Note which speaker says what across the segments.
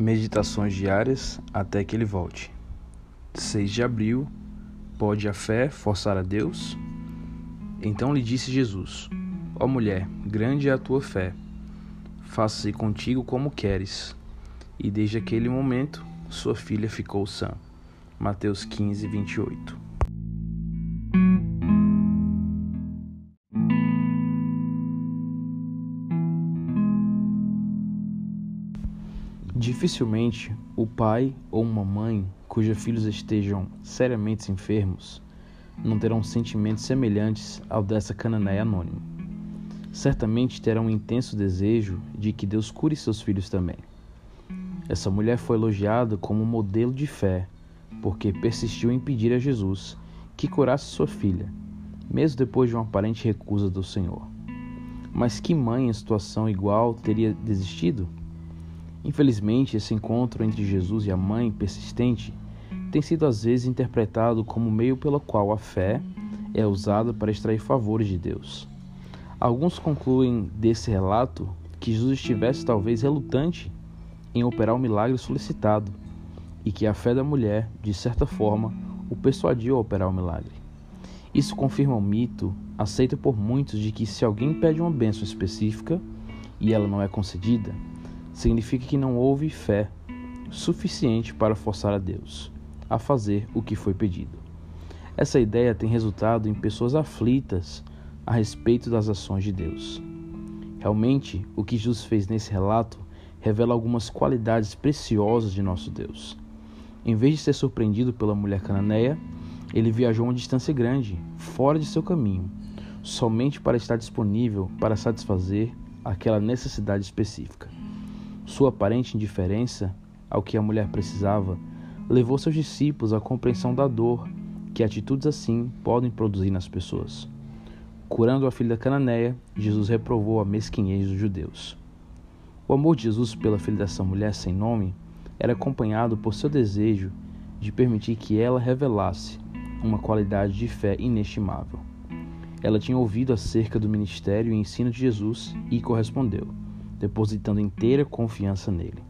Speaker 1: Meditações diárias até que ele volte. 6 de abril. Pode a fé forçar a Deus? Então lhe disse Jesus: Ó mulher, grande é a tua fé. Faça-se contigo como queres. E desde aquele momento, sua filha ficou sã. Mateus 15, 28. Dificilmente o pai ou uma mãe cujos filhos estejam seriamente enfermos não terão sentimentos semelhantes ao dessa cananeia anônima. Certamente terão um intenso desejo de que Deus cure seus filhos também. Essa mulher foi elogiada como modelo de fé, porque persistiu em pedir a Jesus que curasse sua filha, mesmo depois de uma aparente recusa do Senhor. Mas que mãe em situação igual teria desistido? Infelizmente, esse encontro entre Jesus e a mãe persistente tem sido às vezes interpretado como meio pelo qual a fé é usada para extrair favores de Deus. Alguns concluem desse relato que Jesus estivesse talvez relutante em operar o milagre solicitado e que a fé da mulher, de certa forma, o persuadiu a operar o milagre. Isso confirma o mito aceito por muitos de que se alguém pede uma bênção específica e ela não é concedida, significa que não houve fé suficiente para forçar a Deus a fazer o que foi pedido. Essa ideia tem resultado em pessoas aflitas a respeito das ações de Deus. Realmente, o que Jesus fez nesse relato revela algumas qualidades preciosas de nosso Deus. Em vez de ser surpreendido pela mulher cananeia, ele viajou uma distância grande, fora de seu caminho, somente para estar disponível para satisfazer aquela necessidade específica. Sua aparente indiferença ao que a mulher precisava levou seus discípulos à compreensão da dor que atitudes assim podem produzir nas pessoas. Curando a filha da cananeia, Jesus reprovou a mesquinhez dos judeus. O amor de Jesus pela filha dessa mulher sem nome era acompanhado por seu desejo de permitir que ela revelasse uma qualidade de fé inestimável. Ela tinha ouvido acerca do ministério e ensino de Jesus e correspondeu depositando inteira confiança nele.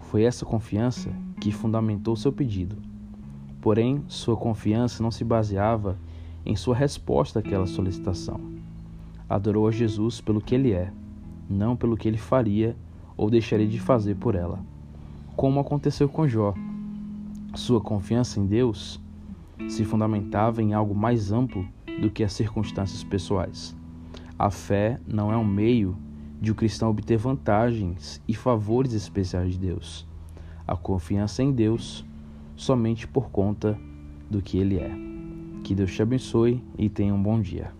Speaker 1: Foi essa confiança que fundamentou seu pedido. Porém, sua confiança não se baseava em sua resposta àquela solicitação. Adorou a Jesus pelo que ele é, não pelo que ele faria ou deixaria de fazer por ela. Como aconteceu com Jó. Sua confiança em Deus se fundamentava em algo mais amplo do que as circunstâncias pessoais. A fé não é um meio de o cristão obter vantagens e favores especiais de Deus. A confiança em Deus somente por conta do que Ele é. Que Deus te abençoe e tenha um bom dia.